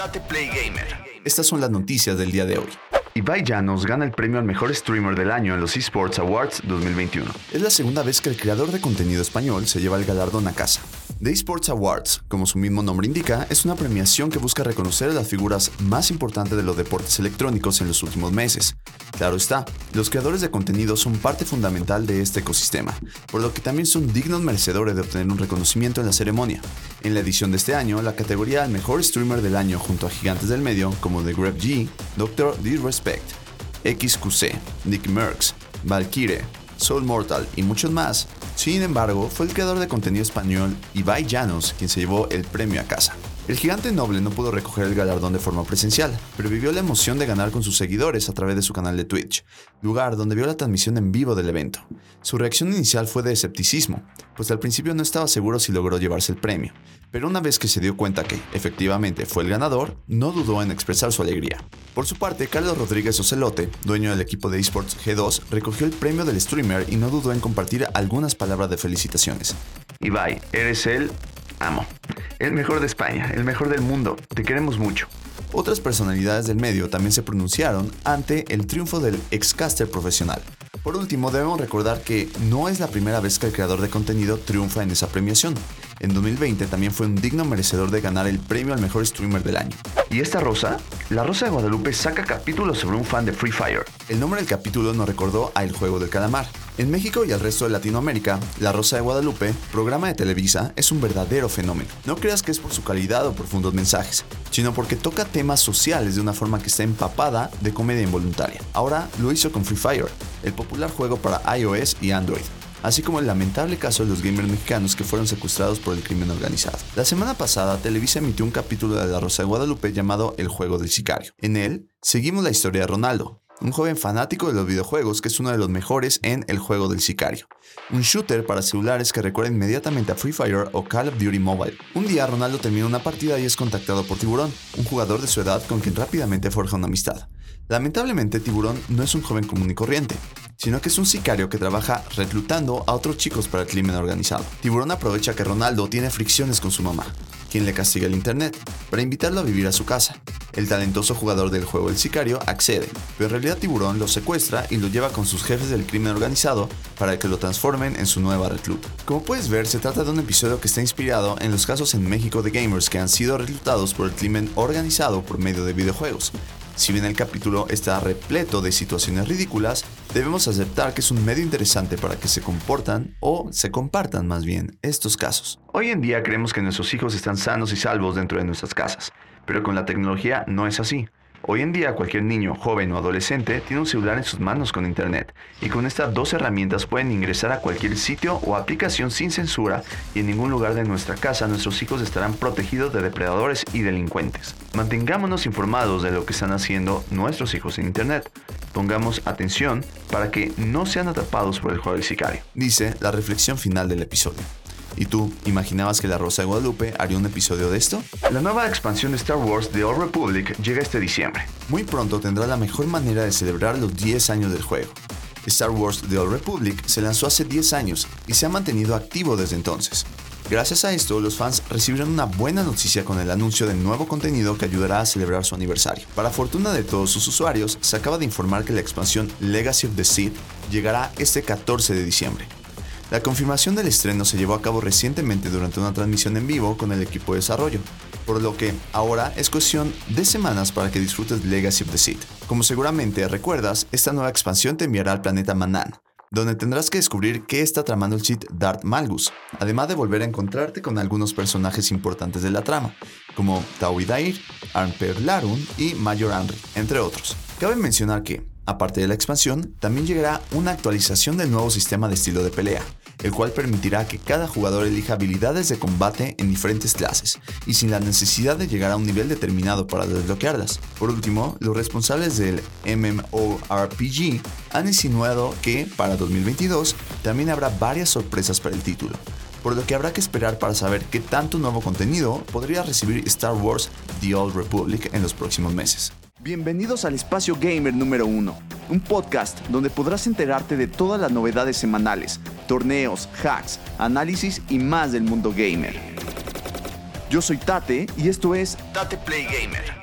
Date Play Gamer. Estas son las noticias del día de hoy. Ibai Llanos gana el premio al mejor streamer del año en los eSports Awards 2021. Es la segunda vez que el creador de contenido español se lleva el galardón a casa. The eSports Awards, como su mismo nombre indica, es una premiación que busca reconocer a las figuras más importantes de los deportes electrónicos en los últimos meses. Claro está, los creadores de contenido son parte fundamental de este ecosistema, por lo que también son dignos merecedores de obtener un reconocimiento en la ceremonia. En la edición de este año, la categoría al mejor streamer del año junto a gigantes del medio como The Grab G, Dr. Disrespect, XQC, Nick Merckx, Valkyrie, Soul Mortal y muchos más sin embargo, fue el creador de contenido español Ibai Llanos quien se llevó el premio a casa. El gigante noble no pudo recoger el galardón de forma presencial, pero vivió la emoción de ganar con sus seguidores a través de su canal de Twitch, lugar donde vio la transmisión en vivo del evento. Su reacción inicial fue de escepticismo, pues al principio no estaba seguro si logró llevarse el premio, pero una vez que se dio cuenta que, efectivamente, fue el ganador, no dudó en expresar su alegría. Por su parte, Carlos Rodríguez Ocelote, dueño del equipo de esports G2, recogió el premio del streamer y no dudó en compartir algunas palabras de felicitaciones. Ibai, eres el amo. El mejor de España, el mejor del mundo. Te queremos mucho. Otras personalidades del medio también se pronunciaron ante el triunfo del excaster profesional. Por último, debemos recordar que no es la primera vez que el creador de contenido triunfa en esa premiación. En 2020 también fue un digno merecedor de ganar el premio al mejor streamer del año. ¿Y esta rosa? La Rosa de Guadalupe saca capítulos sobre un fan de Free Fire. El nombre del capítulo nos recordó a El Juego del Calamar. En México y el resto de Latinoamérica, La Rosa de Guadalupe, programa de Televisa, es un verdadero fenómeno. No creas que es por su calidad o profundos mensajes, sino porque toca temas sociales de una forma que está empapada de comedia involuntaria. Ahora lo hizo con Free Fire, el popular juego para iOS y Android así como el lamentable caso de los gamers mexicanos que fueron secuestrados por el crimen organizado. La semana pasada, Televisa emitió un capítulo de La Rosa de Guadalupe llamado El juego del sicario. En él, seguimos la historia de Ronaldo, un joven fanático de los videojuegos que es uno de los mejores en el juego del sicario, un shooter para celulares que recuerda inmediatamente a Free Fire o Call of Duty Mobile. Un día Ronaldo termina una partida y es contactado por Tiburón, un jugador de su edad con quien rápidamente forja una amistad. Lamentablemente Tiburón no es un joven común y corriente, sino que es un sicario que trabaja reclutando a otros chicos para el crimen organizado. Tiburón aprovecha que Ronaldo tiene fricciones con su mamá, quien le castiga el internet, para invitarlo a vivir a su casa. El talentoso jugador del juego El Sicario accede, pero en realidad Tiburón lo secuestra y lo lleva con sus jefes del crimen organizado para que lo transformen en su nueva recluta. Como puedes ver, se trata de un episodio que está inspirado en los casos en México de gamers que han sido reclutados por el crimen organizado por medio de videojuegos, si bien el capítulo está repleto de situaciones ridículas, debemos aceptar que es un medio interesante para que se comportan o se compartan más bien estos casos. Hoy en día creemos que nuestros hijos están sanos y salvos dentro de nuestras casas, pero con la tecnología no es así. Hoy en día cualquier niño, joven o adolescente tiene un celular en sus manos con internet y con estas dos herramientas pueden ingresar a cualquier sitio o aplicación sin censura y en ningún lugar de nuestra casa nuestros hijos estarán protegidos de depredadores y delincuentes. Mantengámonos informados de lo que están haciendo nuestros hijos en internet. Pongamos atención para que no sean atrapados por el juego del sicario. Dice la reflexión final del episodio. ¿Y tú, imaginabas que La Rosa de Guadalupe haría un episodio de esto? La nueva expansión de Star Wars The Old Republic llega este diciembre. Muy pronto tendrá la mejor manera de celebrar los 10 años del juego. Star Wars The Old Republic se lanzó hace 10 años y se ha mantenido activo desde entonces. Gracias a esto, los fans recibieron una buena noticia con el anuncio de nuevo contenido que ayudará a celebrar su aniversario. Para fortuna de todos sus usuarios, se acaba de informar que la expansión Legacy of the Sith llegará este 14 de diciembre. La confirmación del estreno se llevó a cabo recientemente durante una transmisión en vivo con el equipo de desarrollo, por lo que ahora es cuestión de semanas para que disfrutes Legacy of the Sith. Como seguramente recuerdas, esta nueva expansión te enviará al planeta Manan, donde tendrás que descubrir qué está tramando el Sith Darth Malgus, además de volver a encontrarte con algunos personajes importantes de la trama, como Tau Dair, Armper Larun y Mayor Henry, entre otros. Cabe mencionar que, aparte de la expansión, también llegará una actualización del nuevo sistema de estilo de pelea, el cual permitirá que cada jugador elija habilidades de combate en diferentes clases y sin la necesidad de llegar a un nivel determinado para desbloquearlas. Por último, los responsables del MMORPG han insinuado que para 2022 también habrá varias sorpresas para el título, por lo que habrá que esperar para saber qué tanto nuevo contenido podría recibir Star Wars The Old Republic en los próximos meses. Bienvenidos al espacio gamer número 1, un podcast donde podrás enterarte de todas las novedades semanales, torneos, hacks, análisis y más del mundo gamer. Yo soy Tate y esto es Tate Play Gamer.